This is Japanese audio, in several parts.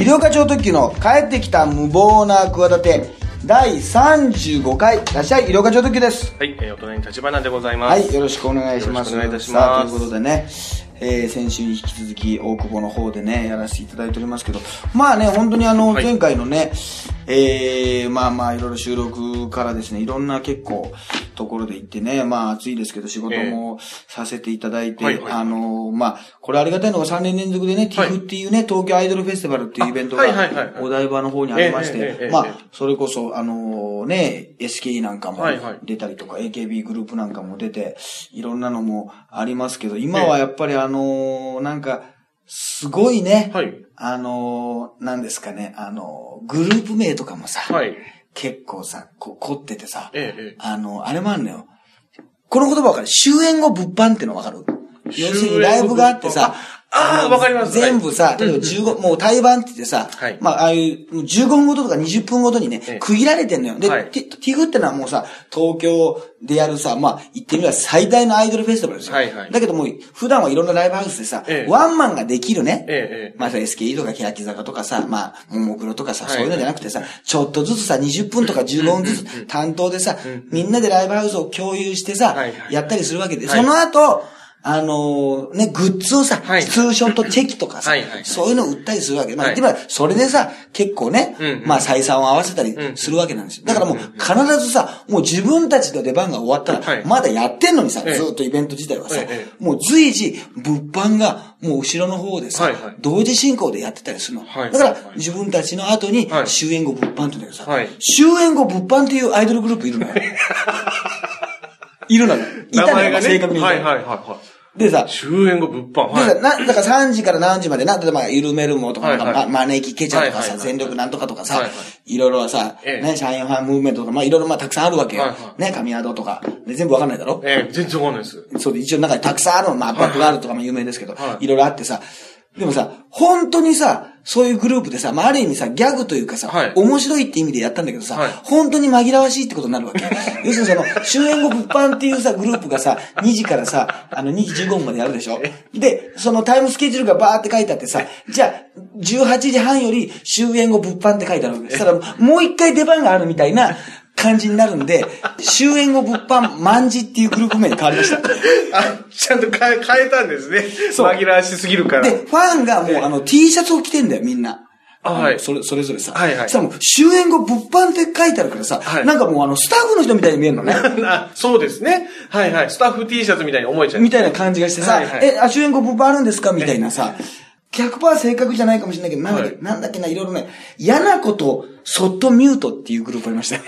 医療課長特急の帰ってきた無謀な企て第35回いらっしゃい医療課長特急ですはい、えー、お隣に立花でございます。はいよろしくお願いしますよろしくお願いいたします。ということでねえー、先週に引き続き大久保の方でねやらせていただいておりますけどまあね本当にあのはい前回のね、えー、まあまあいろいろ収録からですねいろんな結構ところで行ってねまあ暑いですけど仕事もさせていただいて、はいはいあのまあこれありがたいのが3年連続でね、はい。TIFF っていうね東京アイドルフェスティバルっていうイベントがお台場の方にありましえええええてまあええそれこそあのね SKE なんかもはいはい。出たりとか、AKB グループなんかも出て、いろんなのもありますけど、今はやっぱりあのーなんか、すごいね、はい。あのーなんですかね、あのーグループ名とかもさ、はい。結構さ、こう凝っててさ、ええええあの、あれもあるのよ。この言葉わかる？終演後物販ってのわかる？要するにライブがあってさ、ああわかります。全部さ、例えば15、もう対バンって言ってさ、はい。まあ、ああいう、もう15分ごととか20分ごとにねええ、区切られてんのよ。で、はい。ティティフってのはもうさ、東京でやるさ、まあ、言ってみれば最大のアイドルフェスティバルですよ。はいはい。だけどもう、普段はいろんなライブハウスでさ、ええ。ワンマンができるね。まあ、SKE とか欅坂とかさ、まあ、ももクロとかさ、はいそういうのじゃなくてさ、ちょっとずつさ、20分とか15分ずつ担当でさ、みんなでライブハウスを共有してさやったりするわけで、はい。その後、あのーね、グッズをさ、はい。ツーショットチェキとかさはいはい、そういうのを売ったりするわけ。まあ、はい。言ってみれば、それでさ、結構ねうんう、ん。まあ、採算を合わせたりうんするわけなんですよ。だからもう、必ずさ、もう自分たちの出番が終わったはら、い。まだやってんのにさ、ええ。ずっとイベント自体はさもう随時、物販が、もう後ろの方でさはいはい、同時進行でやってたりするの。はい。だからはい、自分たちの後には、い。終演後物販って言うんだけどさはい、終演後物販っていうアイドルグループいるのよ。いるのよ。いたのよ。正確にはいはいはいはでさい。、終演後物販。でさ、はい。な、だから3時から何時までな、例えば、ゆるめるもとか、はいはいま招きケチャとかさ、はいはいはい全力なんとかとかさはいはい、いろいろさ、ええね、社員ファンムーブメントとか、まあいろいろまあたくさんあるわけよはいは。ね、神宿とか。で全部わかんないだろ？ええ全然わかんないです。そうで、一応中にたくさんあるの、まあ、バックがあるとかも有名ですけどは、いいろいろあってさ、でもさ、本当にさ、そういうグループでさ、まあ、ある意味さ、ギャグというかさ、はい。面白いって意味でやったんだけどさ、はい。本当に紛らわしいってことになるわけ。要するにその、終演後物販っていうさ、グループがさ、2時からさ、あの、2時15分までやるでしょ。で、そのタイムスケジュールがバーって書いてあってさ、じゃあ、18時半より終演後物販って書いてあるわけ。そしたら、もう一回出番があるみたいな感じになるんで、終演後物販万事っていうグループ名に変わりました。あ、ちゃんと変え、変えたんですね。そう紛らわしすぎるから。で、ファンがもう、あの、T シャツを着てんだよ、みんな。あはいのそれ、それぞれさ。はいはいそしたらもう、終演後物販って書いてあるからさ、はいなんかもうあの、スタッフの人みたいに見えるのね。あ、そうですね。はいはい。スタッフ T シャツみたいに思えちゃう。みたいな感じがしてさ、はいはいえ、あ、終演後物販あるんですか？みたいなさ、100%正確じゃないかもしれないけど、なんだっけ、はいなんだっけな、いろいろね、嫌なこと、そっとミュートっていうグループありました よ。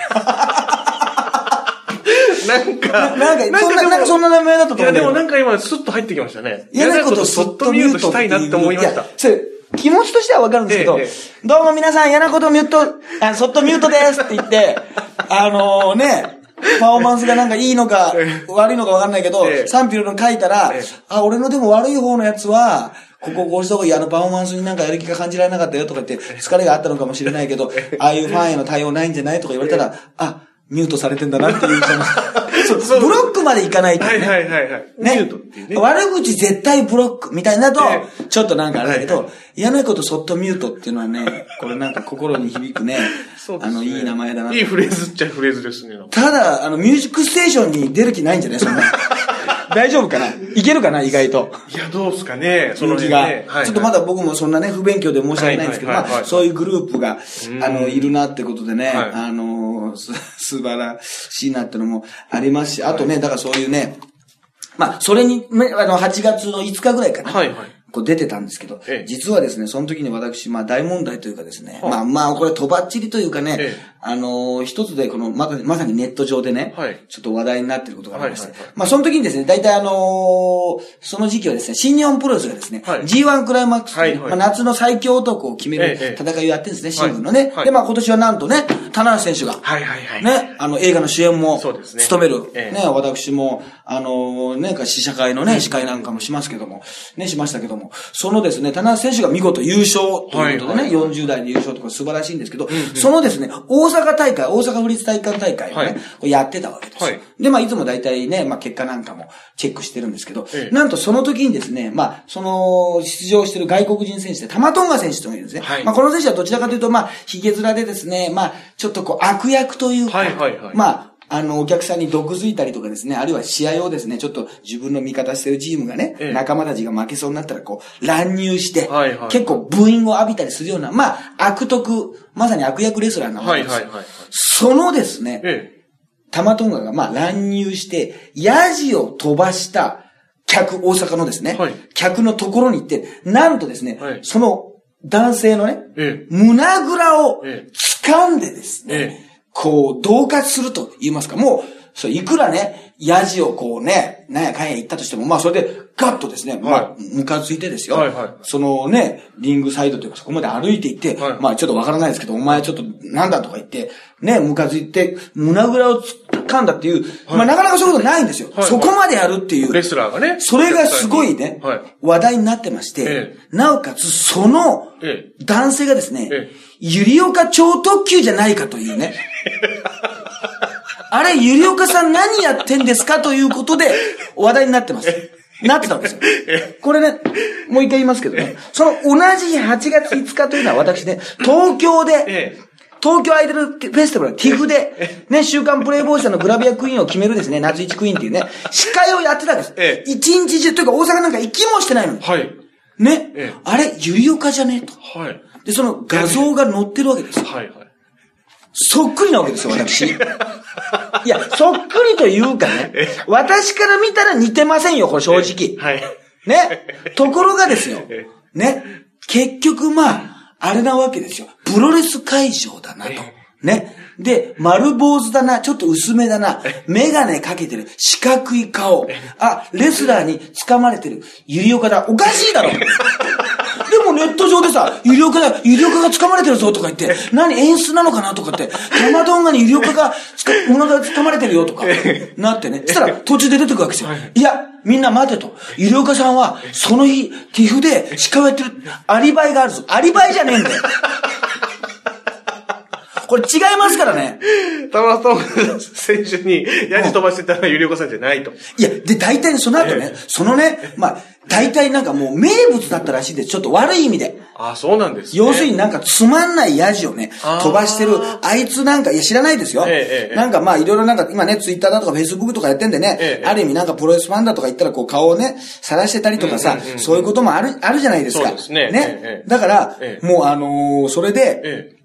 なんか、なんか、そんな、なんかそんな名前だったと思いや、うんだよでもなんか今、スッと入ってきましたね。嫌なことそっとミュートしたいなって思いました。や。それ、気持ちとしてはわかるんですけど、えええどうも皆さん嫌なことミュート、あ、そっとミュートですって言って、あのね、パフォーマンスがなんかいいのかえ悪いのかわかんないけど、ええ。賛否両論書いたらええ、あ、俺のでも悪い方のやつは、こここうした方がいい、あのパフォーマンスになんかやる気が感じられなかったよとか言って、疲れがあったのかもしれないけど、ああいうファンへの対応ないんじゃないとか言われたら、あ、ミュートされてんだなっていう、その、そうそうブロックまでいかないとね。はいはいはいはい。ミねュートっていうね。悪口絶対ブロックみたいになるとえ、ちょっとなんかあれだけど、嫌なことそっとミュートっていうのはね、これなんか心に響くね、そうですねあの、いい名前だな。いいフレーズっちゃフレーズですね。ただ、あの、ミュージックステーションに出る気ないんじゃない？そんな。大丈夫かな？いけるかな？意外と。いや、どうすかね、その人気が。はいちょっとまだ僕もそんなね、不勉強で申し訳ないんですけど、まあ、そういうグループが、あの、いるなってことでね、はいあの、す 素晴らしいなってのもありますし、あとね、だからそういうね、まあ、それに、めあの、8月の5日ぐらいかな。はいはい。こう出てたんですけど、ええ。実はですね、その時に私、まあ大問題というかですね、はいまあまあこれとばっちりというかね、ええ。あのー一つでこのまさに、まさにネット上でね、はい。ちょっと話題になっていることがありまして、はいはいはい。まあその時にですね、大体あのーその時期はですね、新日本プロレスがですね、はい。G1 クライマックス、はいはい。まあ、夏の最強男を決めるええ戦いをやってるんですね、シングルのね。はい。で、まあ今年はなんとね、棚橋選手が、はいはいはい。ね、あの、映画の主演もそうですね。務める。ええ。ね、私も、あの、なんか試写会のね、司会なんかもしますけども、ね、しましたけども、も、そのですね、棚橋選手が見事優勝ということでね、はいはい。40代で優勝とか素晴らしいんですけど、そのですね、大阪大会、大阪府立体育館大会をね、はい。やってたわけですよ。はい。で、まあ、いつも大体ね、まあ、結果なんかもチェックしてるんですけど、ええ。なんとその時にですね、まあ、その、出場してる外国人選手で、玉トンガ選手というのがいるんですね。はい。まあ、この選手はどちらかというと、まあ、ヒゲ面でですね、まあ、ちょっとこう、悪役というか、はいはいはい。まあ、あの、お客さんに毒づいたりとかですね、あるいは試合をですね、ちょっと自分の味方してるチームがね、ええ。仲間たちが負けそうになったら、こう、乱入して、はいはい。結構ブーイングを浴びたりするような、まあ、悪徳、まさに悪役レスラーなわけですよ。はいはいはいはい。そのですね、えタマトンガがまあ乱入して、ヤジを飛ばした客、大阪のですね、はい。客のところに行って、なんとですね、はい。その男性のね、え。え。胸ぐらをええ。掴んでですね、えこう、同喝すると言いますか、もう、そう、いくらね、ヤジをこうね、なんやかんや言ったとしても、まあそれでガッとですね、まあ、ムカついてですよ。はいはいそのね、リングサイドというかそこまで歩いていって、はいまあちょっとわからないですけど、お前ちょっとなんだとか言って、ね、ムカついて、胸ぐらを掴んだっていう、まあなかなかそういうことないんですよ。はいそこまでやるっていう。レスラーがね。それがすごいね、はい。話題になってまして、えなおかつそのえ男性がですね、えゆりおか超特急じゃないかというね。あれ、ゆりおかさん何やってんですか？ということで話題になってます。なってたんですよ。これね、もう一回言いますけどね、その同じ8月5日というのは私ね、東京で、え東京アイドルフェスティバル、ティフで、ね、週刊プレイボーイさんのグラビアクイーンを決めるですね、夏一クイーンっていうね、司会をやってたんです。ええ一日中、というか大阪なんか行きもしてないのに。はい。ね、ええあれ、ゆりおかじゃね？えと。はい。で、その画像が載ってるわけですよ。はいはい。そっくりなわけですよ、私。いや、そっくりというかね、私から見たら似てませんよ、これ正直。はい。ね？ところがですよ え。ね？結局まあ、あれなわけですよ。プロレス会場だなと。ね？で、丸坊主だな、ちょっと薄めだな、メガネかけてる、四角い顔。あ、レスラーに掴まれてる、ゆりおかだ。おかしいだろで もネット上でさ、ゆりおかだ、ゆりおかが掴まれてるぞとか言って、何演出なのかなとかって、タマトンガにゆりおかがつか、お腹が掴まれてるよとか、なってね。そしたら途中で出てくるわけですよ。いや、みんな待てと。ゆりおかさんは、その日、ティフで司会をやってる、アリバイがあるぞ。アリバイじゃねえんだよ。これ違いますからね。田村トン選手にヤジ飛ばしてたのはゆりおかさんじゃないと。いや、で、大体その後ねえ、そのね、まあ、大体なんかもう名物だったらしいです。ちょっと悪い意味で。あ、そうなんですね。要するになんかつまんないヤジをね飛ばしてる、あいつなんか、いや知らないですよ。ええええなんかまあいろいろなんか今ね、ツイッターだとかフェイスブックとかやってんでね、ええある意味なんかプロレスファンだとか言ったらこう顔をね、晒してたりとかさ、そういうこともある、あるじゃないですか。そうですねね。ええだから、ええもうあのーそれで、ええ。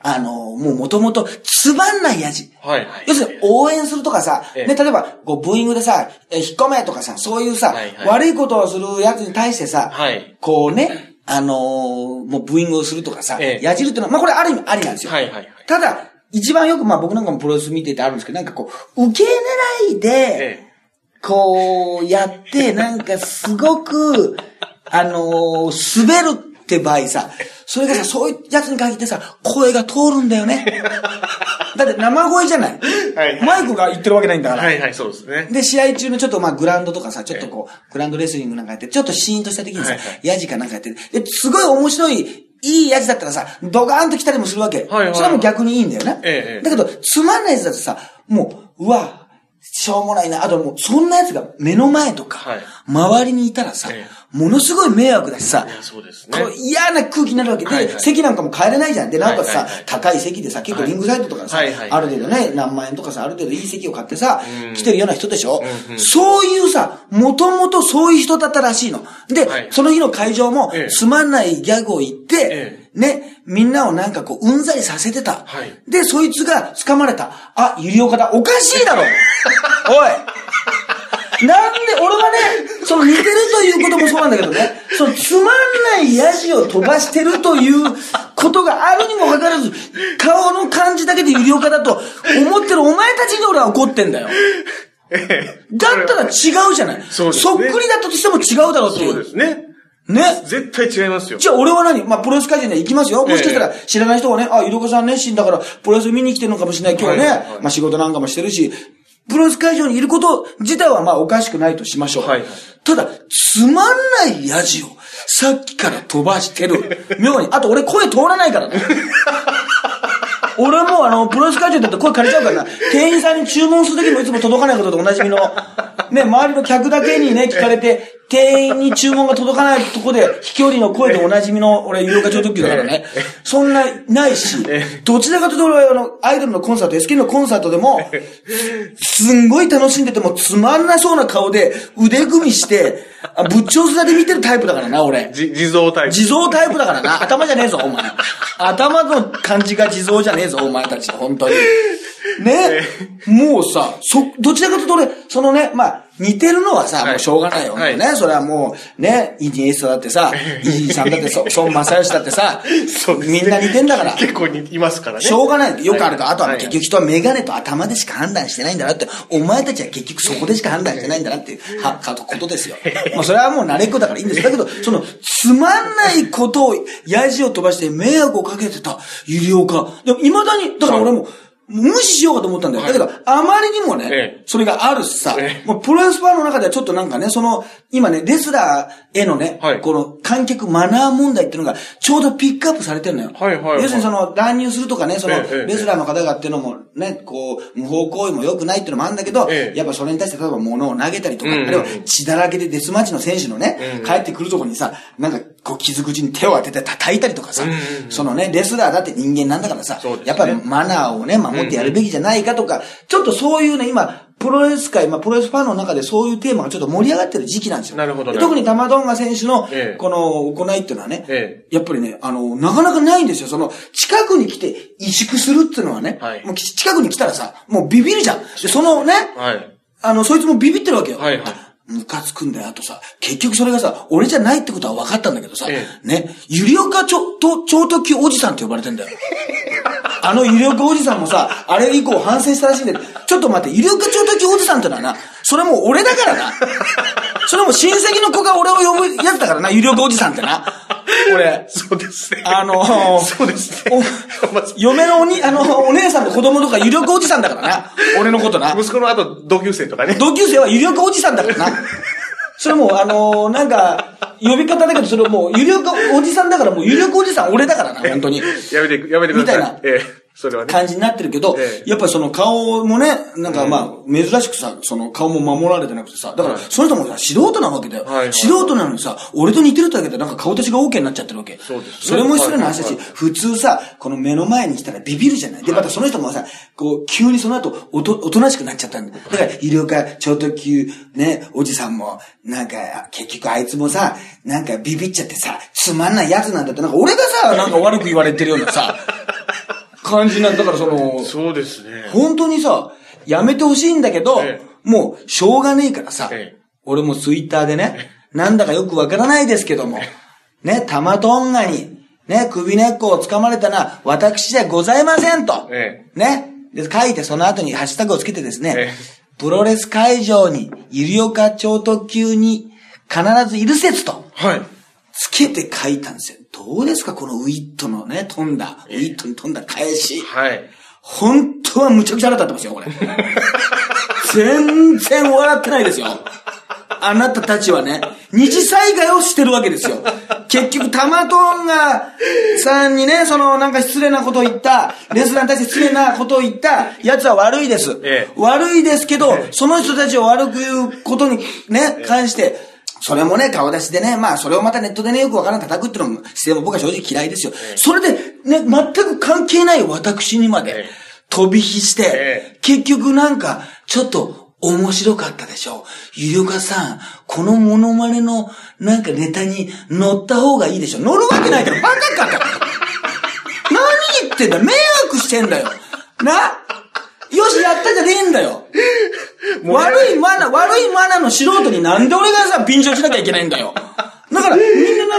あのーもう元々つまんないヤジ。はいはい。要するに応援するとかさ、ええね、例えば、こう、ブーイングでさ、え、引っ込めとかさ、そういうさ、はいはい悪いことをするやつに対してさ、はいこうね、あのーもうブーイングをするとかさ、ええやじるっていうのは、まあこれある意味ありなんですよ。はいはいはい。ただ、一番よくまあ僕なんかもプロレス見ててあるんですけど、なんかこう、受け狙いで、えこう、やって、なんかすごく、あのー滑るって場合さ、それがさ、そういうやつに限ってさ、声が通るんだよね。だって生声じゃない。はいマイクが言ってるわけないんだえ。から。はいはい、そうですね。で、試合中のちょっとまあグラウンドとかさ、ちょっとこう、グラウンドレスリングなんかやって、ちょっとシーンとした時にさはいはい、ヤジかなんかやってる。で、すごい面白い、いいヤジだったらさ、ドカーンと来たりもするわけ。はいはいそれはもう逆にいいんだよな。ええだけど、つまんないやつだとさ、もう、うわ、しょうもないな。あともう、そんなやつが目の前とか、はい。周りにいたらさ、えものすごい迷惑だしさい、や、そうですね。こ。う嫌な空気になるわけで、席なんかも変えれないじゃん。で、なんかさ、高い席でさ、結構リングサイドとかさ、ある程度ね、何万円とかさ、ある程度いい席を買ってさ、うん。来てるような人でしょ、そういうさ、もともとそういう人だったらしいの。で、はい。その日の会場もええ、つまんないギャグを言って、えね、みんなをなんかこう、うんざりさせてた。はいで、そいつが掴まれた。あ、ゆりおかだ。おかしいだろ おいなんで、俺はね、その似てるということもそうなんだけどね、そのつまんないヤジを飛ばしてるということがあるにもかかわらず、顔の感じだけでゆりおかだと思ってるお前たちに俺は怒ってんだよ。ええ。だったら違うじゃない。そねっくりだったとしても違うだろうってい。そううですね。ね？絶対違いますよ。じゃあ俺は何？まあ、プロレス会場には行きますよ。もしかしたら知らない人がね、あ、ゆりおかさん熱心だから、プロレス見に来てるのかもしれない。今日はね、はいはいはいまあ仕事なんかもしてるし、プロレス会場にいること自体はまあおかしくないとしましょう。はいはいただ、つまんないヤジをさっきから飛ばしてる。妙に。あと俺声通らないからね。俺もあの、プロレス会場だって声借りちゃうからな。店員さんに注文するときもいつも届かないこととおなじみの、ね、周りの客だけにね、聞かれて、店員に注文が届かないとこで、飛距離の声でおなじみの、俺、有料化超特急だからね。そんな、ないし、どちらかというと俺はあの、アイドルのコンサート、SK のコンサートでも、すんごい楽しんでてもつまんなそうな顔で腕組みして、あぶっちょうずで見てるタイプだからな、俺。じ地蔵タイプ。地蔵タイプだからな。頭じゃねえぞ、お前。頭の感じが地蔵じゃねえぞ、お前たち。本当に。ねもうさ、そ、どちらかというと俺、そのね、まあ、似てるのはさ、はいもうしょうがないよ。はいね。それはもう、ね、イニエストだってさ、イジーさんだって、そ孫正義だってさみんな似てんだから。結構にいますからね。しょうがない。よくあるか。あとははい結局人はメガネと頭でしか判断してないんだなって、お前たちは結局そこでしか判断してないんだなっていうはかことですよ。まあそれはもう慣れっこだからいいんですよ。だけど、その、つまんないことを、ヤジを飛ばして迷惑をかけてた有料化。でも未だに、だから俺も、無視しようかと思ったんだよ。だけど、あまりにもね、ええ。それがあるしさえ、もうプロレスファンの中ではちょっとなんかね、その、今ね、レスラーへのね、はい。この観客マナー問題っていうのがちょうどピックアップされてるのよ。はいはいはい。要するにその乱入するとかね、そのレスラーの方がっていうのもね、こう、無法行為も良くないっていうのもあるんだけど、ええ。やっぱそれに対して例えば物を投げたりとか、あるいは血だらけでデスマッチの選手のね、帰ってくるとこにさ、なんかこう傷口に手を当てて叩いたりとかさ、そのね、レスラーだって人間なんだからさ、ねやっぱりマナーをね、守ってやるべきじゃないかとか、ちょっとそういうね、今、プロレス界、まあ、プロレスファンの中でそういうテーマがちょっと盛り上がってる時期なんですよ。なるほどで特に玉ドンガ選手のええ、この行いっていうのはね、えやっぱりね、あの、なかなかないんですよ。その、近くに来て萎縮するっていうのはね、はいもうき近くに来たらさ、もうビビるじゃん。で、そのね、はい。あの、そいつもビビってるわけよ。はいはいムカつくんだよ。あとさ、結局それがさ、俺じゃないってことは分かったんだけどさ、えね、ゆりおかちょ、と、超特急おじさんって呼ばれてんだよ。あのゆりおかおじさんもさ、あれ以降反省したらしいんだけど、ちょっと待って、ゆりおか超特急おじさんってのはな、それもう俺だからな。それも親戚の子が俺を呼ぶやつだからな、ゆりおかおじさんってな。俺、そうですね。あのーそうですね。まあ嫁のおに、あの、お姉さんの子供とか有力おじさんだからな。俺のことな。息子の後、同級生とかね。同級生は有力おじさんだからな。それもう、あのーなんか、呼び方だけど、それもう、有力おじさんだから、もう有力おじさん俺だからな、本当に。やめて、やめてください。みたいなええ、それはね。感じになってるけど、ええやっぱりその顔もね、なんかまあ、珍しくさ、その顔も守られてなくてさ、だからはい、その人もさ素人なわけだよ。はいはい素人なのにさ、俺と似てるだけでなんか顔立ちが OK になっちゃってるわけ。そうですねそれも失礼な話だし、普通さ、この目の前に来たらビビるじゃない。で、またその人もさ、こう、急にその後、おと、おとなしくなっちゃったんだ。だから、医療科超特急、ね、おじさんも、なんか、結局あいつもさ、なんかビビっちゃってさ、つまんないやつなんだって、なんか俺がさ、なんか悪く言われてるようなさ、感じなんだ。だからその、そうですね。本当にさ、やめてほしいんだけど、えもう、しょうがねえからさ、ええ俺もツイッターでね、なんだかよくわからないですけども、ね、玉トンガに、ね、首根っこを掴まれたのは、私じゃございませんと、えね、で、書いてその後にハッシュタグをつけてですね、えプロレス会場に、ゆりおか超特急に、必ずいる説と、はい。つけて書いたんですよ。どうですかこのウィットのね、飛んだ、ウィットに飛んだ返し。はい。本当はむちゃくちゃ腹立ってますよ、これ。全然笑ってないですよ。あなたたちはね、二次災害をしてるわけですよ。結局、タマトンガさんにね、そのなんか失礼なことを言った、レスラーに対して失礼なことを言ったやつは悪いです。ええ悪いですけど、ええその人たちを悪く言うことにね、関して、それもね、顔出しでね、まあ、それをまたネットでね、よくわからん叩くっていうのも、姿勢も僕は正直嫌いですよ。それで、ね、全く関係ない私にまでええ、飛び火して、え結局なんか、ちょっと、面白かったでしょ。ゆりおかさん、このモノマネの、なんかネタに乗った方がいいでしょ。乗るわけないだろ、バカかと。何言ってんだ迷惑してんだよ。なよし、やったじゃねえんだよ。悪いマナー、悪いマナーの素人になんで俺がさ、便乗しなきゃいけないんだよ。だから、みん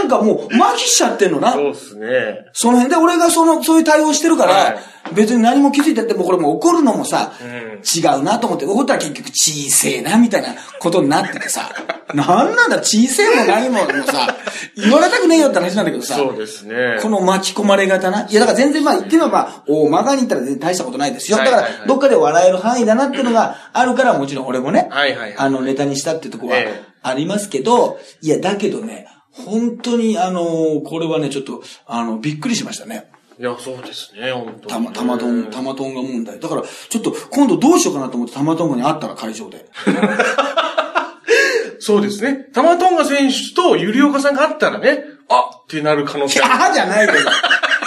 ななんかもう、麻痺しちゃってんのな。そうですね。その辺で俺がその、そういう対応してるから、はい別に何も気づいてってもこれもう怒るのもさ、うん違うなと思って、怒ったら結局小せえな、みたいなことになっててさ。なんなんだ、小さいも何ももさ、言われたくねえよって話なんだけどさ。そうですね。この巻き込まれ方な。いや、だから全然まあ言ってみれば、おまがに言ったら全然大したことないですよ。だからどっかで笑える範囲だなっていうのがあるから、もちろん俺もね、はいはいはいあの、ネタにしたっていうところはええありますけど、いや、だけどね、本当にあのーこれはね、ちょっと、あの、びっくりしましたね。いや、そうですね、本当たま、たまとん、たまとんが問題。だから、ちょっと、今度どうしようかなと思って、たまとんがに会ったら会場で。そうですね。玉トンガ選手とゆりおかさんがあったらね、あってなる可能性。キャーじゃないけど。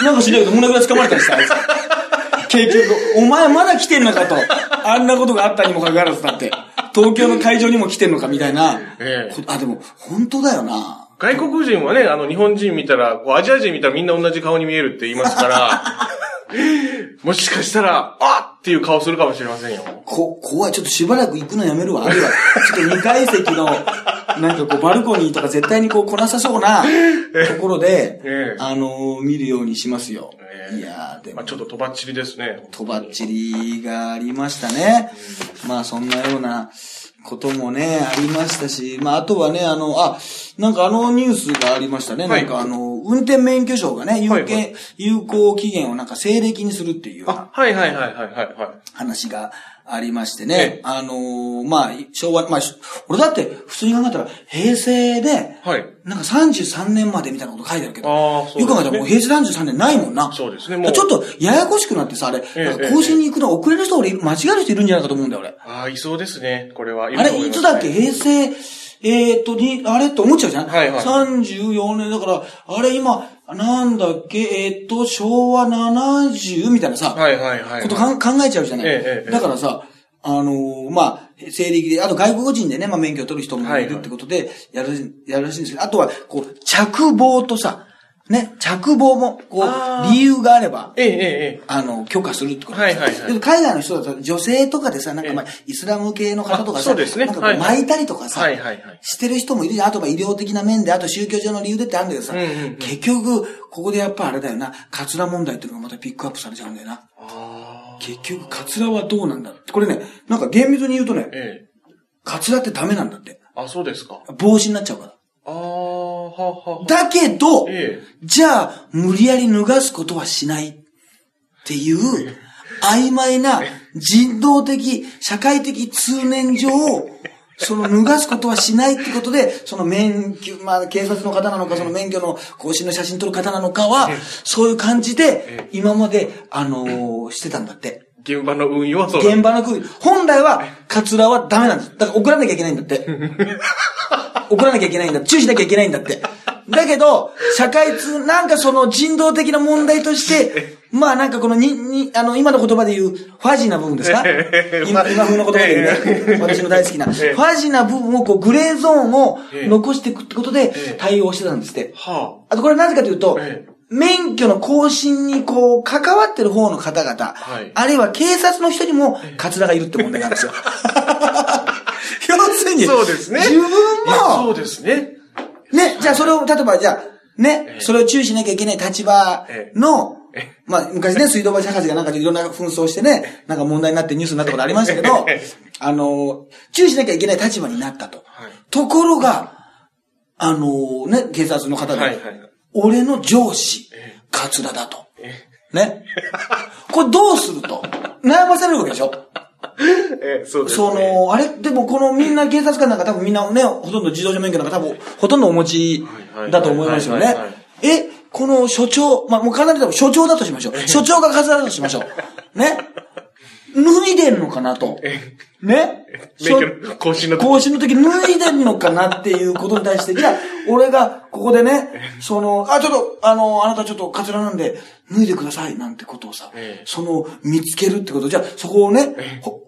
なんか知りないけど、胸ぐら掴まれたりした、あいつ。結局、お前まだ来てんのかと。あんなことがあったにもかかわらずだって。東京の会場にも来てんのかみたいな。ええこあ、でも、本当だよな。外国人はね、あの、日本人見たら、こうアジア人見たらみんな同じ顔に見えるって言いますから、もしかしたら、あっていう顔するかもしれませんよ。こ、怖い。ちょっとしばらく行くのやめるわ。あるいは、ちょっと2階席の、なんかこう、バルコニーとか絶対にこう来なさそうなところで、ええあのー見るようにしますよ。ええいやー、でもまあ、ちょっととばっちりですね。とばっちりがありましたね。まあそんなようなこともね、ありましたし、まああとはね、あの、あ、なんかあのニュースがありましたね。はいなんかあの、運転免許証がね、有はいは権有効期限をなんか西暦にするっていうようなあ、はいはいはいはいはいはい。話がありましてえねえ。あのーまあ、昭和、まあ、し俺だって普通に考えたら平成で、はい。なんか33年までみたいなこと書いてあるけど、ああ、そうよく考えたらもう平成33年ないもんな。そうですねもうちょっとややこしくなってさ、あれ、えなんか更新に行くの遅れる人俺間違える人いるんじゃないかと思うんだよ、俺。ああ、いそうですね。これは。あれ、いつだっけ？平成、えーっと、に、あれ？って思っちゃうじゃんはいはい34年だから、あれ今、なんだっけ、えーっと、昭和70みたいなさ、はいはいはい。ことかん考えちゃうじゃない。ええええだからさ、あのーまあ、西暦で、あと外国人でね、まあ免許を取る人もいるってことで、やる、やるらしいんですけど、あとは、こう、着棒とさ、ね、着棒も、こう、理由があれば、ええええええ。あの、許可するってことはいはいはいでも海外の人だと女性とかでさ、なんかまあ、イスラム系の方とかさ、あそうですねなんか巻いたりとかさ、はいはいはい。してる人もいる。あとは医療的な面で、あと宗教上の理由でってあるんだけどさ、うんうんうん結局、ここでやっぱあれだよな、カツラ問題っていうのがまたピックアップされちゃうんだよな。結局、カツラはどうなんだって。これね、なんか厳密に言うとね、ええ。カツラってダメなんだって。あ、そうですか。帽子になっちゃうから。だけど、えじゃあ、無理やり脱がすことはしないっていう、曖昧な人道的、社会的通念上、その脱がすことはしないってことで、その免許、まあ警察の方なのか、その免許の更新の写真撮る方なのかは、そういう感じで、今まで、あのーしてたんだって。え。現場の運用はそうだ現場の空気。本来は、カツラはダメなんです。だから怒らなきゃいけないんだって。怒らなきゃいけないんだ。注意しなきゃいけないんだって。だけど、社会通、なんかその人道的な問題として、まあなんかこのに、に、あの、今の言葉で言う、ファジーな部分ですか？今、今風の言葉で言うね。私の大好きな。フええァジーな部分を、こう、グレーゾーンをええ残していくってことでええ対応してたんですって。はあとこれなぜかというと、ええ免許の更新にこう、関わってる方の方々、はいあるいは警察の人にも、カツラがいるって問題なんですよ。要するあ。に、そうですね。自分いやそも、うですね。ね、じゃあそれを、例えばじゃあ、ね、ええそれを注意しなきゃいけない立場のええ、まあ、昔ね、水道橋博士がなんかいろんな紛争してね、なんか問題になってニュースになったことありましたけどええ、あの、注意しなきゃいけない立場になったと。はい。ところが、あのね、警察の方で、はいはい。俺の上司、カツラだと。ね。これどうすると？悩まされるわけでしょ？ええ、そうですね。その、あれ？でもこのみんな警察官なんか多分みんなね、ほとんど自動車免許なんか多分ほとんどお持ちだと思いますよね。え、この所長、まあ、もうかなり多分所長だとしましょう。所長がカツラだとしましょう。ね？脱いでんのかなと。ね？免許の更新の時更新の時脱いでんのかなっていうことに対して、じゃあ、俺がここでね、その、あ、ちょっと、あの、あなたちょっとカツラなんで、脱いでくださいなんてことをさ、ええその、見つけるってこと、じゃあ、そこをね、ほ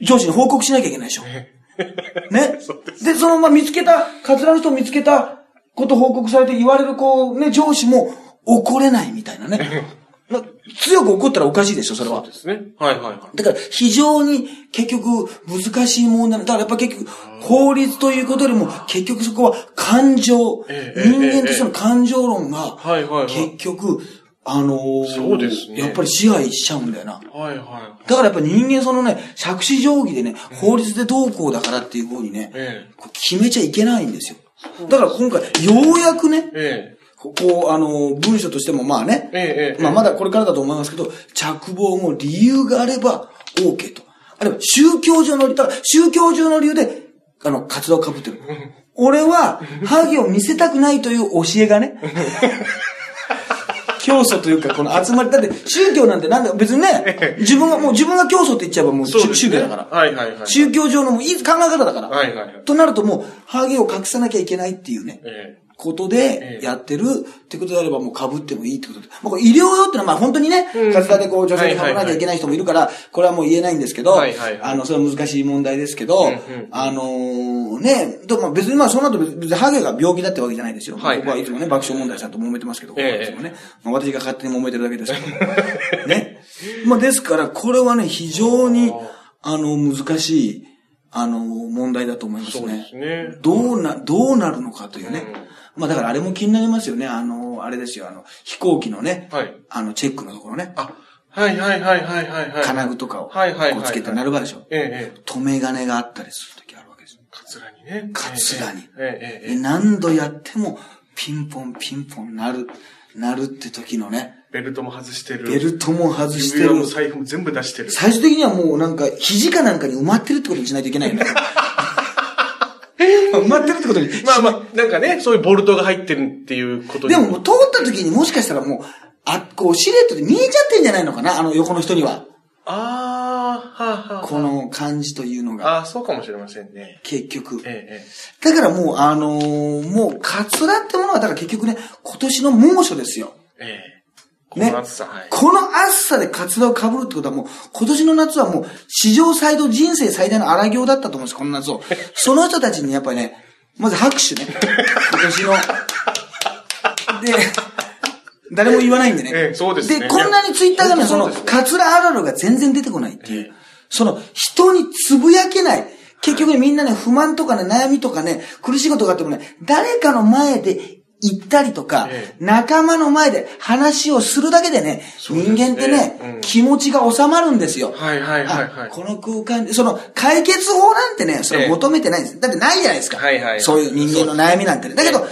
上司に報告しなきゃいけないでしょ。ね？で、そのまま見つけた、カツラの人を見つけたこと報告されて言われる、こう、ね、上司も怒れないみたいなね。な強く怒ったらおかしいでしょ、それはそう。ですね。はいはいはい。だから非常に結局難しい問題だからやっぱ結局法律ということよりも結局そこは感情、ええ人間としての感情論がはいはいはい結局あのーそうですねやっぱり支配しちゃうんだよな。はいはだからやっぱ人間そのね、杓子定規でね、法律でどうこうだからっていう風にね、ええ決めちゃいけないんですよ。だから今回、ようやくねい。、えここう、あの、文書としてもまあね、ええまあまだこれからだと思いますけど、着房も理由があれば OK と。あるいは宗教上の理由、宗教上の理由で、あの、活動を被ってる。俺は、ハゲを見せたくないという教えがね、教祖というか、この集まり、だって宗教なんてなんだ、別にね、自分が、もう自分が教祖って言っちゃえばもう宗教だから。はいはいはい。宗教上のもういい考え方だから。はいはいはい。となるともう、ハゲを隠さなきゃいけないっていうね。ええことでやってるってことであればもう被ってもいいってことで。まあ、医療用ってのはまあ本当にね、うんカツラでこう女性に被らなきゃいけない人もいるから、これはもう言えないんですけど、あの、それは難しい問題ですけど、あのーね、でもまあ別にまあその後別にハゲが病気だってわけじゃないですよ。はい僕はいつもね、爆笑問題さんと揉めてますけど、ええいつもね、まあ私が勝手に揉めてるだけですけど。ね。まあですから、これはね、非常に、あの、難しい、あの、問題だと思いますそうでね。すね。どうな、どうなるのかというね。うんまあだからあれも気になりますよね。あの、あれですよ、あの、飛行機のね、はい。あの、チェックのところね。あ、はいはいはいはいはいはい。金具とかを、こはいはいはいはいうつけてなる場でしょ。ええええ。止め金があったりするときあるわけです。カツラにね。カツラにええええええ。何度やっても、ピンポンピンポンなる、なるって時のね、ベルトも外してる。ベルトも外してる指輪。も財布も全部出してる。最終的にはもうなんか、肘かなんかに埋まってるってことにしないといけないよね。埋まってるってことに。まあまあ、なんかね、そういうボルトが入ってるっていうことにでも通った時にもしかしたらもう、あ、こう、シルエットで見えちゃってんじゃないのかなあの横の人には。ああ、はあ、はあ。この感じというのが、ああ、そうかもしれませんね。結局。ええ、えだからもう、あのーもう、カツラってものは、だから結局ね、今年の猛暑ですよ。え、ええ。この暑さ、はい。この暑さでカツラを被るってことはもう、今年の夏はもう、史上最度、人生最大の荒行だったと思うんです、この夏を。その人たちにやっぱりね、まず拍手ね。今年の。で、誰も言わないんでね。ええそうですねで、こんなにツイッターがね、その、カツラあるあるが全然出てこないっていう。ええその、人につぶやけない。結局ね、みんなね、不満とかね、悩みとかね、苦しいことがあってもね、誰かの前で言ったりとか、え仲間の前で話をするだけでね、ですね。人間ってね、うん。気持ちが収まるんですよ。はいはいはいはい。あこの空間で、その解決法なんてね、それ求めてないんです。だってないじゃないですか。はいはい。そういう人間の悩みなんてね。だけど、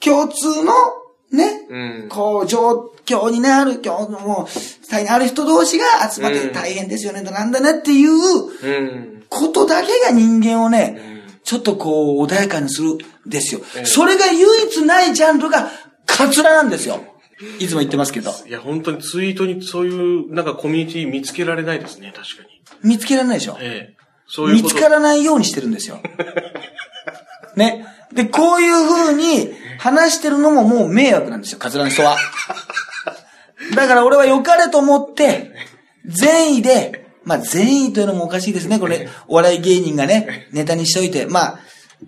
共通の、ね、うん。こう、状況にね、ある、今日のもう、大変ある人同士が集まってうん。大変ですよね、なんだねっていううん。ことだけが人間をね、うんちょっとこう、穏やかにするんですよ。ええそれが唯一ないジャンルが、カツラなんですよ。いつも言ってますけど。いや、本当にツイートにそういう、なんかコミュニティ見つけられないですね、確かに。見つけられないでしょ。ええ。そういう。見つからないようにしてるんですよ。ね。で、こういう風に話してるのももう迷惑なんですよ、カツラの人は。だから俺は良かれと思って、善意で、まあ善意というのもおかしいですね、これ、お笑い芸人がね、ネタにしといて。まあ、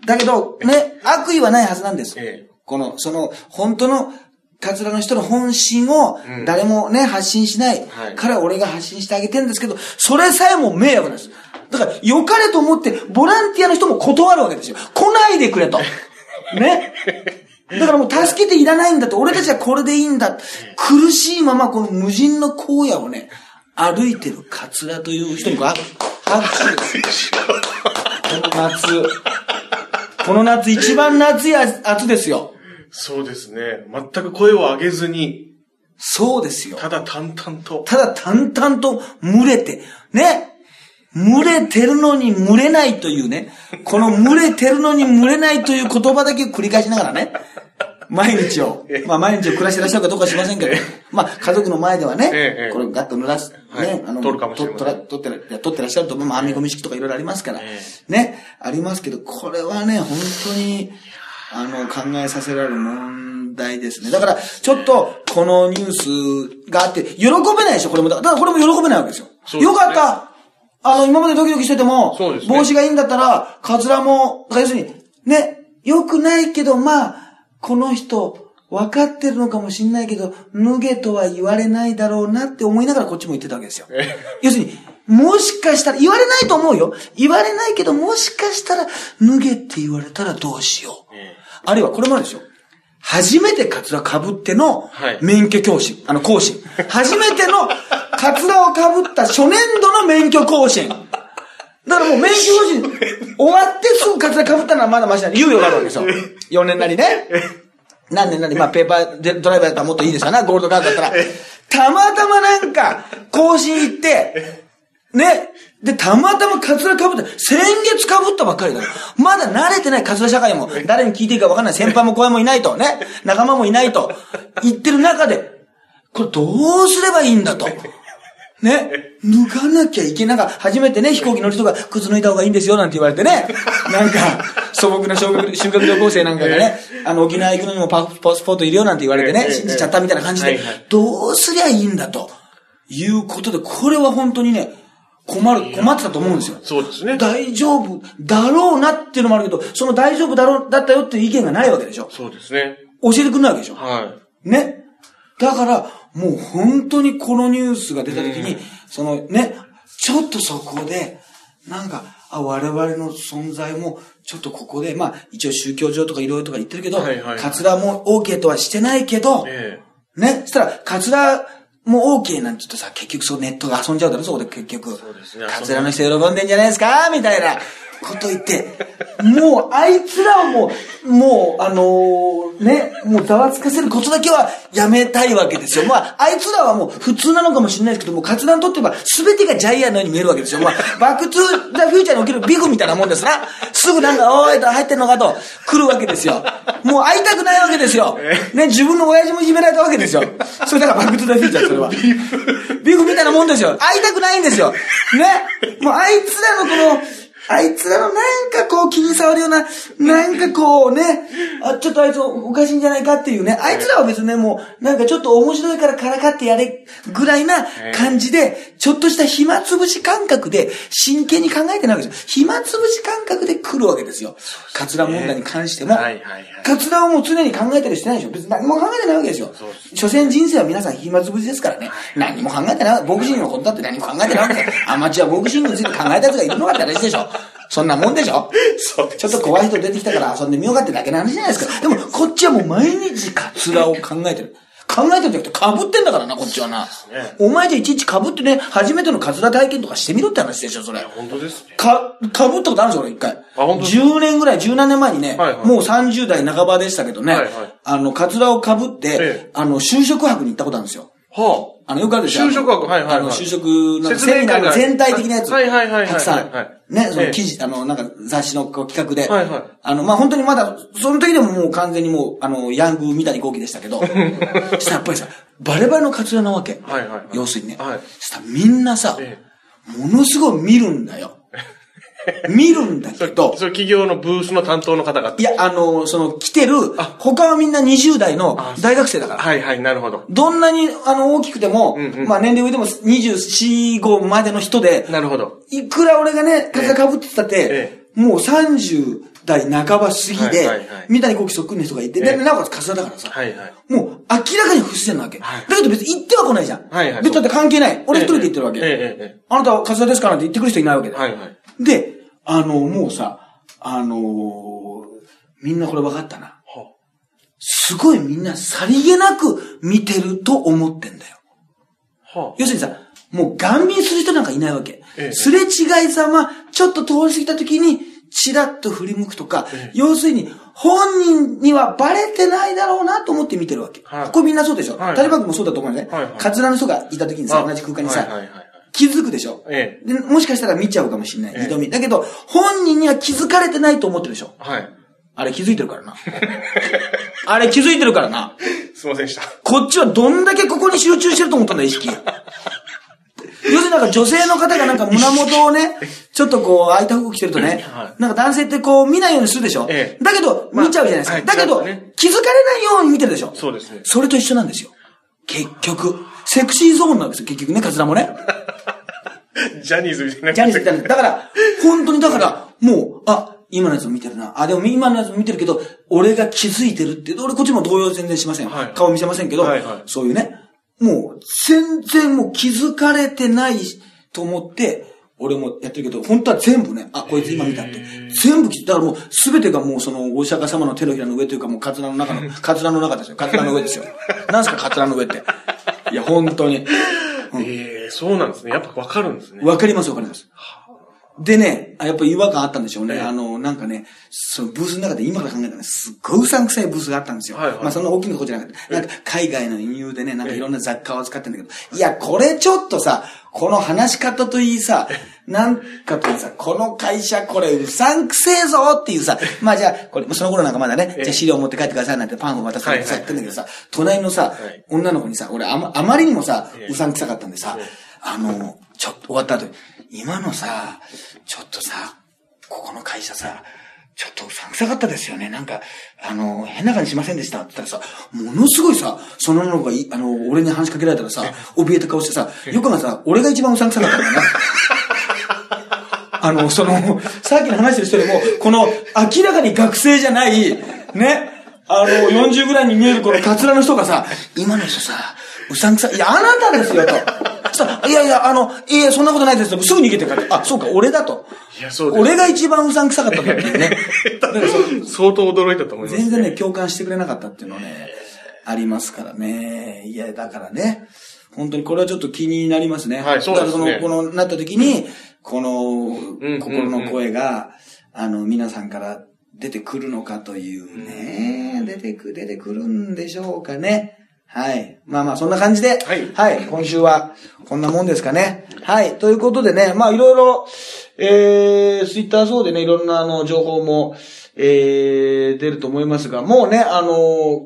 だけど、ね、悪意はないはずなんです。ええこの、その、本当の、カツラの人の本心をうん誰もね、発信しないから俺が発信してあげてるんですけど、それさえも迷惑なんです。だから、良かれと思って、ボランティアの人も断るわけですよ。来ないでくれと。ね。だからもう助けていらないんだと、俺たちはこれでいいんだ。苦しいままこの無人の荒野をね、歩いてるカツラという人にこう、あ 拍手です。この夏。この夏一番夏や暑ですよ。そうですね。全く声を上げずに、そうですよ。ただ淡々と。ただ淡々と群れて、ね。群れてるのに群れないというね。この群れてるのに群れないという言葉だけを繰り返しながらね。毎日を。まあ毎日を暮らしてらっしゃるかどうかは知りませんけど。まあ家族の前ではねええ。これガッと濡らす。はいね。あの、撮るかもしれません撮ら撮ってってらっしゃると。まあ編み込み式とかいろいろありますからえ。ね。ありますけど、これはね、本当に、あの、考えさせられる問題ですね。だから、ちょっと、このニュースがあって、喜べないでしょ、これも。だからこれも喜べないわけですよ。よかったあの、今までドキドキしてても、帽子がいいんだったら、カツラも、要するに、ね、良くないけど、まあ、この人、分かってるのかもしんないけど、脱げとは言われないだろうなって思いながらこっちも言ってたわけですよ。要するに、もしかしたら、言われないと思うよ。言われないけど、もしかしたら、脱げって言われたらどうしよう。えあるいはこれもあるでしょ。初めてカツラ被ってのはい免許教師、あの更新。初めてのカツラを被った初年度の免許更新。だからもう免許更新終わってすぐカツラ被ったのはまだマシな猶予があるわけですよ。4年なりね。何年なり、まあペーパーでドライバーだったらもっといいですよな、ゴールドカードだったら。たまたまなんか、更新行って、ね。で、たまたまカツラ被った。先月被ったばっかりだよ。まだ慣れてないカツラ社会も、誰に聞いていいか分かんない。先輩も後輩もいないと、ね。仲間もいないと。言ってる中で、これどうすればいいんだと。ね。脱がなきゃいけない。なんか、初めてね、飛行機乗る人が、靴脱いだ方がいいんですよ、なんて言われてね。なんか、素朴な修学修学旅行生なんかがね、あの、沖縄行くのにもパパスポートいるよなんて言われてね、ええ信じちゃったみたいな感じでどうすりゃいいんだと。いうことで、これは本当にね、困る、困ってたと思うんですよ。そうですね。大丈夫だろうなっていうのもあるけど、その大丈夫だろう、だったよっていう意見がないわけでしょ。そうですね。教えてくんないわけでしょ。はね。だから、もう本当にこのニュースが出た時に、そのね、ちょっとそこで、なんか、あ、我々の存在も、ちょっとここで、まあ、一応宗教上とかいろいろとか言ってるけど、はいはいカツラも OK とはしてないけどい。、え。ね、そしたら、カツラも OK なんて言うとさ、結局そうネットが遊んじゃうだろ、そこで結局。そうですね。カツラの人喜んでんじゃないですかみたいなこと言って、もう、あいつらをもう、もう、あのーね、もうざわつかせることだけはやめたいわけですよ。まあ、あいつらはもう普通なのかもしれないですけども、カツラにとっては全てがジャイアンのように見えるわけですよ。まあ、バックトゥーザフューチャーにおけるビフみたいなもんですな。すぐなんか、おーいと入ってんのかと来るわけですよ。もう会いたくないわけですよ。ね、自分の親父もいじめられたわけですよ。それだからバックトゥーザフューチャー、それは。ビフみたいなもんですよ。会いたくないんですよ。ね。もうあいつらのこの、あいつらのなんかこう気に障るような、なんかこうね、あ、ちょっとあいつおかしいんじゃないかっていうね、あいつらは別にね、もうなんかちょっと面白いからからかってやれぐらいな感じで、ちょっとした暇つぶし感覚で真剣に考えてないわけですよ。暇つぶし感覚で来るわけですよ。カツラ問題に関しても。カツラをもう常に考えたりしてないでしょ。別に何も考えてないわけですよ。所詮人生は皆さん暇つぶしですからね。何も考えてない。ボクシングのことだって何も考えてないわけですよ。アマチュアボクシングについて考えた奴がいるのかって話でしょ。そんなもんでしょ？そうですちょっと怖い人出てきたから遊んでみようかってだけの話じゃないですか。でも、こっちはもう毎日カツラを考えてる。考えてるんじゃなくて被ってんだからな、こっちはな。お前じゃいちいち被ってね、初めてのカツラ体験とかしてみろって話でしょ、それ。本当ですね。か、被ったことあるんですよ、俺一回。本当です10年ぐらい、10何年前にね、はいはいもう30代半ばでしたけどね、はいはいあの、カツラを被って、ええあの、就職泊に行ったことあるんですよ。はあの、よくあるでしょ。就職泊はいはいはい。あの、就職のセミナーの全体的なやつ。はいはいはいはい。たくさん。はいはいね、そええ。の記事、あの、なんか雑誌の企画で。はいはい。あの、まあ、本当にまだ、その時でももう完全にもう、あの、ヤング三谷幸喜でしたけど、そしたらやっぱりさ、バレバレのカツラなわけ。はいはいはい。要するにね。はい。そしたらみんなさ、え。ものすごい見るんだよ。見るんだけど、それ企業のブースの担当の方が。いや、あの、その、来てる、他はみんな20代の大学生だから。はいはい、なるほど。どんなに、あの、大きくても、うんうんまあ年齢上でも24、5までの人で、なるほど。いくら俺がね、カツラ被ってたって、えもう30代半ば過ぎで、三谷幸喜そっくりの人がいて、ええで、なおかつカツラだからさ、はいはい。もう明らかに不自然なわけ。はいだけど別に行っては来ないじゃん。はいはい別にだって関係ない。俺一人で行ってるわけ。ええええええあなたはカツラですかなんて言ってくる人いないわけで。はいはい。で、あの、もうさ、あのーみんなこれ分かったな。はすごいみんなさりげなく見てると思ってんだよ。は要するにさ、もう顔見する人なんかいないわけ。ええすれ違いざま、ちょっと通り過ぎた時に、チラッと振り向くとか、ええ要するに、本人にはバレてないだろうなと思って見てるわけ。はいこれみんなそうでしょ？はいタリバン君もそうだと思うよね。はいはいカツラの人がいた時にさ、あ同じ空間にさ、はいはいはいはい気づくでしょ？えで、もしかしたら見ちゃうかもしれない。ええ二度見。だけど、本人には気づかれてないと思ってるでしょ？はい。あれ気づいてるからな。あれ気づいてるからな。すいませんでした。こっちはどんだけここに集中してると思ったんだ、意識。要するになんか女性の方がなんか胸元をね、ちょっとこう、開いた服着てるとね、はいなんか男性ってこう見ないようにするでしょ？ええだけど、まあ見ちゃうじゃないですか。はいだけど、気づかれないように見てるでしょ？そうですね。それと一緒なんですよ。結局。セクシーゾーンなんですよ、結局ね、カツラもね。ジャニーズみたいな。ジャニーズみたいな。だから、本当にだから、もう、あ、今のやつも見てるな。あ、でも今のやつも見てるけど、俺が気づいてるって。俺こっちも動揺全然しません。はい顔見せませんけど、はいはいそういうね。もう、全然もう気づかれてないと思って、俺もやってるけど、本当は全部ね、あ、こいつ今見たって。全部聞いて、だからもう、すべてがもうその、お釈迦様の手のひらの上というか、もう、カツラの中の、カツラの中ですよ。カツラの上ですよ。なんすか、カツラの上って。いや、本当に。ええそうなんですね。やっぱわかるんですね。わかります、わかります。でね、あやっぱ違和感あったんでしょうね。あの、なんかね、そのブースの中で今から考えたらね、すっごいうさんくさいブースがあったんですよ。はいはいまあそんな大きなことじゃなくて、なんか海外の輸入でね、なんかいろんな雑貨を扱ってんだけど、いや、これちょっとさ、この話し方といいさ、なんかといいさ、この会社これうさんくせえぞっていうさ、まあじゃあ、これ、その頃なんかまだね、じゃあ資料持って帰ってくださいなんてパンを渡されてさ、やってんだけどさ、隣のさはい、女の子にさ、俺あまあまりにもさえ、え。うさんくさかったんでさ、あの、ちょっと終わった後に、今のさ、ちょっとさ、ここの会社さ、ちょっとうさんくさかったですよね。なんか、あの、変な感じしませんでした？って言ったらさ、ものすごいさ、その女の子がい、あの、俺に話しかけられたらさ、怯えた顔してさ、よくがさ、俺が一番うさんくさかったんだよな？あの、その、さっきの話してる人でも、この、明らかに学生じゃない、ね、あの、40ぐらいに見えるこのカツラの人がさ、今の人さ、うさんくさい、いや、あなたですよ、と。そしたら、いやいや、あの、いや、そんなことないですと。すぐ逃げてから、あ、そうか、俺だと。いや、そう。俺が一番うさんくさかったから そ相当驚いたと思います、全然ね、共感してくれなかったっていうのはね、ありますからね。いや、だからね、本当にこれはちょっと気になりますね。はいそうですねだからその、この、なった時に、このん、心の声が、あの、皆さんから出てくるのかというね、出てく、出てくるんでしょうかね。はい。まあまあ、そんな感じで、はい今週は、こんなもんですかね。はい。ということでね、まあ、いろいろ、えー、ツイッター上でね、いろんなあの、情報も、えー、出ると思いますが、もうね、あの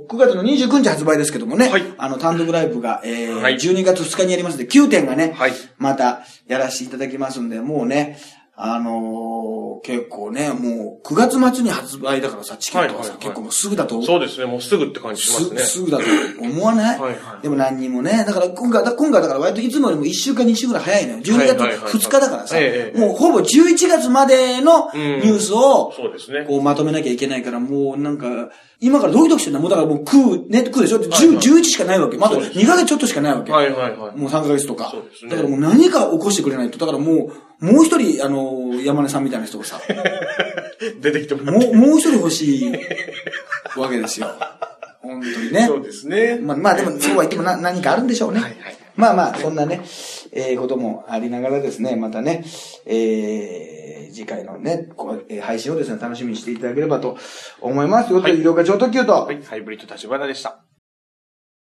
9月の29日発売ですけどもね、はいあの、単独ライブが、えーはい12月2日にやりますので、9点がね、はいまたやらせていただきますんで、もうね、あのー結構ね、もう9月末に発売だからさ、チケットがさ、はいはいはい結構もうすぐだとそうですね。もうすぐって感じしますね。すすぐだと思わない？はいはいでも何人もね、だから今回、だ今回だから割といつもよりも1週間2週ぐらい早いのよ。12月はいはいはい2日だからさええ、もうほぼ11月までのニュースを、そうですね。こうまとめなきゃいけないから、もうなんか、今からドキドキしてんだもうだからもう食う、ね、食うでしょ ?10、はいはい11しかないわけ。まだそうです2ヶ月ちょっとしかないわけ。はいはいはい。もう3ヶ月とか。そうですねだからもう何か起こしてくれないと。だからもう、もう一人、あの、山根さんみたいな人がさ、出てきてもらって。もう、もう一人欲しいわけですよ。本当にね。そうですね。まあ、まあでも、そうは言ってもな何かあるんでしょうね。はいはいまあまあ、そんなね、えー、こともありながらですね、またね、えー、次回のね、こうえー配信をですね、楽しみにしていただければと思います。という医療課長特急と、はい。ハイブリッド立花でした。